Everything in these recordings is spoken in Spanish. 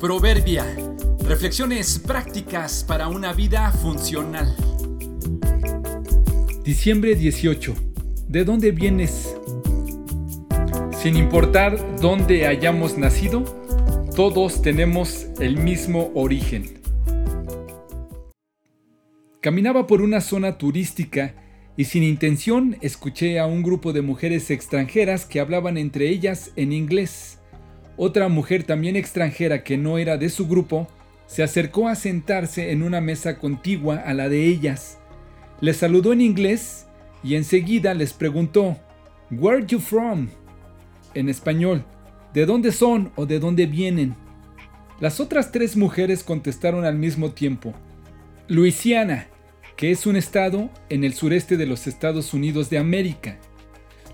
Proverbia. Reflexiones prácticas para una vida funcional. Diciembre 18. ¿De dónde vienes? Sin importar dónde hayamos nacido, todos tenemos el mismo origen. Caminaba por una zona turística y sin intención escuché a un grupo de mujeres extranjeras que hablaban entre ellas en inglés. Otra mujer también extranjera que no era de su grupo se acercó a sentarse en una mesa contigua a la de ellas. Les saludó en inglés y enseguida les preguntó, Where you from? En español, ¿de dónde son o de dónde vienen? Las otras tres mujeres contestaron al mismo tiempo, Luisiana, que es un estado en el sureste de los Estados Unidos de América.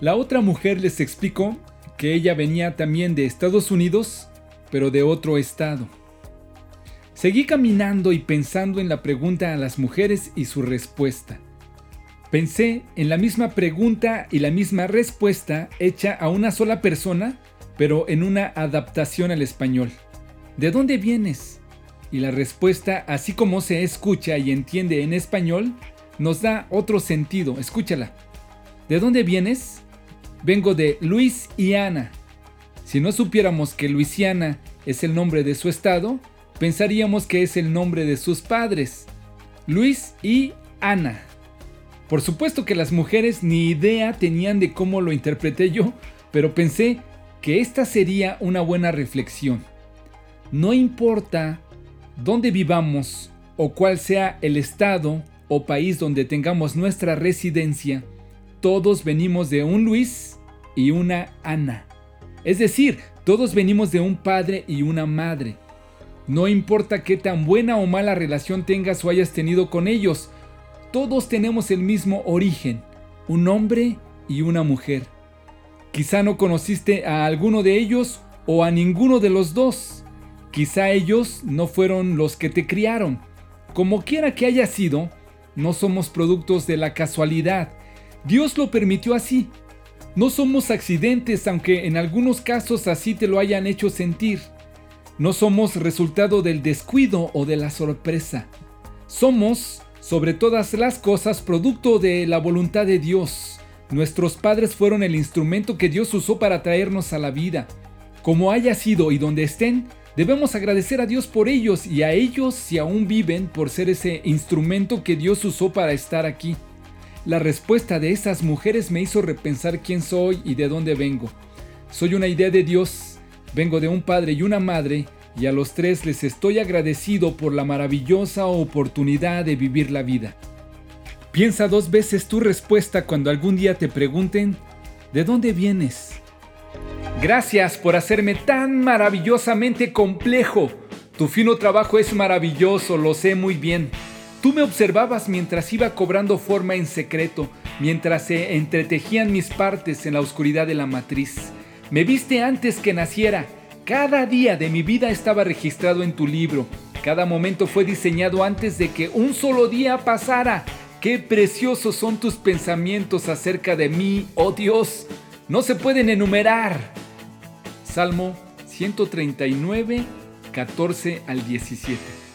La otra mujer les explicó que ella venía también de Estados Unidos, pero de otro estado. Seguí caminando y pensando en la pregunta a las mujeres y su respuesta. Pensé en la misma pregunta y la misma respuesta hecha a una sola persona, pero en una adaptación al español. ¿De dónde vienes? Y la respuesta, así como se escucha y entiende en español, nos da otro sentido. Escúchala. ¿De dónde vienes? Vengo de Luis y Ana. Si no supiéramos que Luisiana es el nombre de su estado, pensaríamos que es el nombre de sus padres, Luis y Ana. Por supuesto que las mujeres ni idea tenían de cómo lo interpreté yo, pero pensé que esta sería una buena reflexión. No importa dónde vivamos o cuál sea el estado o país donde tengamos nuestra residencia, todos venimos de un Luis y una Ana. Es decir, todos venimos de un padre y una madre. No importa qué tan buena o mala relación tengas o hayas tenido con ellos, todos tenemos el mismo origen, un hombre y una mujer. Quizá no conociste a alguno de ellos o a ninguno de los dos. Quizá ellos no fueron los que te criaron. Como quiera que haya sido, no somos productos de la casualidad, Dios lo permitió así. No somos accidentes, aunque en algunos casos así te lo hayan hecho sentir. No somos resultado del descuido o de la sorpresa. Somos, sobre todas las cosas, producto de la voluntad de Dios. Nuestros padres fueron el instrumento que Dios usó para traernos a la vida. Como haya sido y donde estén, debemos agradecer a Dios por ellos y a ellos si aún viven por ser ese instrumento que Dios usó para estar aquí. La respuesta de esas mujeres me hizo repensar quién soy y de dónde vengo. Soy una idea de Dios, vengo de un padre y una madre, y a los tres les estoy agradecido por la maravillosa oportunidad de vivir la vida. Piensa dos veces tu respuesta cuando algún día te pregunten, ¿de dónde vienes? Gracias por hacerme tan maravillosamente complejo. Tu fino trabajo es maravilloso, lo sé muy bien. Tú me observabas mientras iba cobrando forma en secreto, mientras se entretejían mis partes en la oscuridad de la matriz. Me viste antes que naciera. Cada día de mi vida estaba registrado en tu libro. Cada momento fue diseñado antes de que un solo día pasara. Qué preciosos son tus pensamientos acerca de mí, oh Dios. No se pueden enumerar. Salmo 139, 14 al 17.